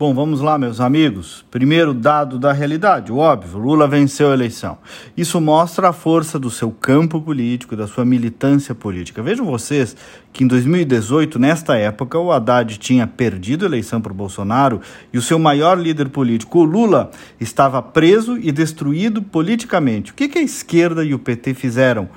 Bom, vamos lá, meus amigos. Primeiro dado da realidade, o óbvio: Lula venceu a eleição. Isso mostra a força do seu campo político, da sua militância política. Vejam vocês que em 2018, nesta época, o Haddad tinha perdido a eleição para o Bolsonaro e o seu maior líder político, o Lula, estava preso e destruído politicamente. O que, que a esquerda e o PT fizeram?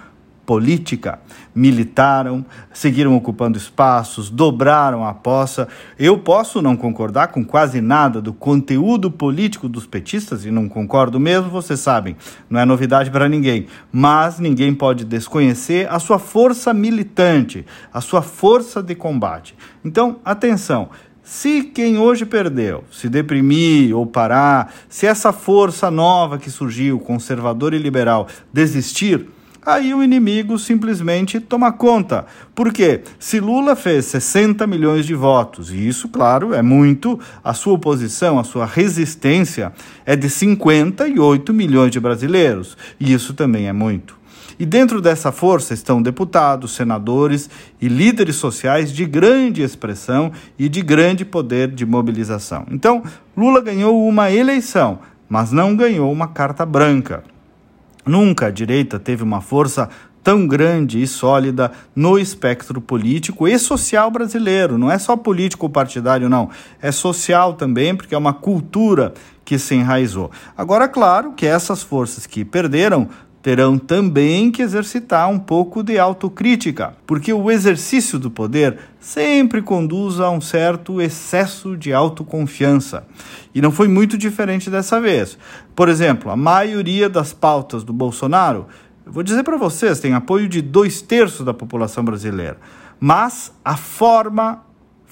Política, militaram, seguiram ocupando espaços, dobraram a poça. Eu posso não concordar com quase nada do conteúdo político dos petistas, e não concordo mesmo, vocês sabem, não é novidade para ninguém, mas ninguém pode desconhecer a sua força militante, a sua força de combate. Então, atenção. Se quem hoje perdeu se deprimir ou parar, se essa força nova que surgiu, conservadora e liberal, desistir, aí o inimigo simplesmente toma conta. Porque se Lula fez 60 milhões de votos, e isso, claro, é muito, a sua oposição, a sua resistência é de 58 milhões de brasileiros, e isso também é muito. E dentro dessa força estão deputados, senadores e líderes sociais de grande expressão e de grande poder de mobilização. Então, Lula ganhou uma eleição, mas não ganhou uma carta branca. Nunca a direita teve uma força tão grande e sólida no espectro político e social brasileiro. Não é só político partidário, não. É social também, porque é uma cultura que se enraizou. Agora, claro que essas forças que perderam terão também que exercitar um pouco de autocrítica, porque o exercício do poder sempre conduz a um certo excesso de autoconfiança. E não foi muito diferente dessa vez. Por exemplo, a maioria das pautas do Bolsonaro, eu vou dizer para vocês, tem apoio de dois terços da população brasileira. Mas a forma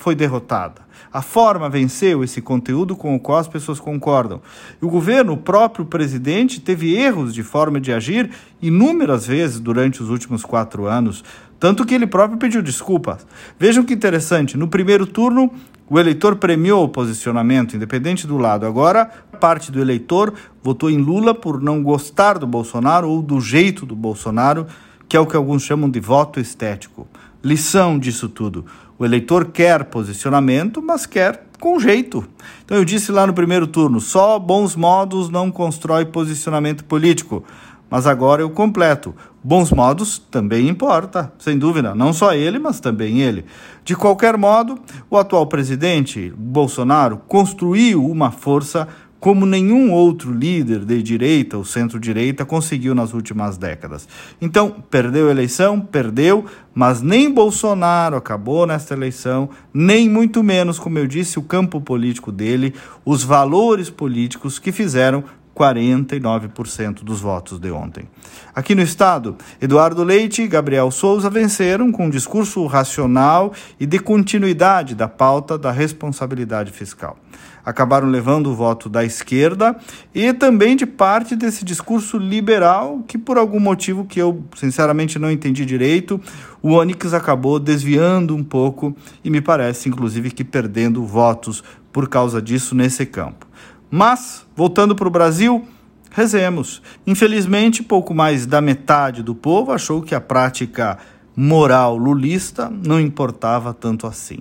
foi derrotada. A forma venceu esse conteúdo com o qual as pessoas concordam. E o governo, o próprio presidente, teve erros de forma de agir inúmeras vezes durante os últimos quatro anos, tanto que ele próprio pediu desculpas. Vejam que interessante: no primeiro turno, o eleitor premiou o posicionamento, independente do lado. Agora, parte do eleitor votou em Lula por não gostar do Bolsonaro ou do jeito do Bolsonaro, que é o que alguns chamam de voto estético. Lição disso tudo: o eleitor quer posicionamento, mas quer com jeito. Então eu disse lá no primeiro turno: só bons modos não constrói posicionamento político. Mas agora eu completo. Bons modos também importa, sem dúvida, não só ele, mas também ele. De qualquer modo, o atual presidente Bolsonaro construiu uma força como nenhum outro líder de direita ou centro-direita conseguiu nas últimas décadas. Então, perdeu a eleição, perdeu, mas nem Bolsonaro acabou nesta eleição, nem muito menos, como eu disse, o campo político dele, os valores políticos que fizeram 49% dos votos de ontem. Aqui no estado, Eduardo Leite e Gabriel Souza venceram com um discurso racional e de continuidade da pauta da responsabilidade fiscal. Acabaram levando o voto da esquerda e também de parte desse discurso liberal que, por algum motivo que eu sinceramente não entendi direito, o Onix acabou desviando um pouco e me parece, inclusive, que perdendo votos por causa disso nesse campo. Mas, voltando para o Brasil, rezemos. Infelizmente, pouco mais da metade do povo achou que a prática moral lulista não importava tanto assim.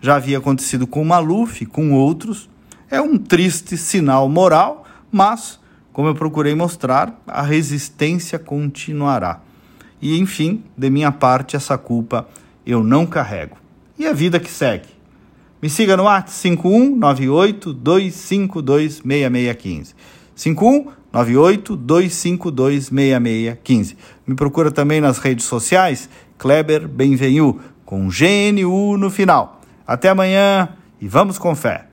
Já havia acontecido com Maluf, com outros. É um triste sinal moral, mas, como eu procurei mostrar, a resistência continuará. E, enfim, de minha parte, essa culpa eu não carrego. E a vida que segue. Me siga no WhatsApp 5198-252-6615. 5198-252-6615. Me procura também nas redes sociais, Kleber Benvenu, com GNU no final. Até amanhã e vamos com fé.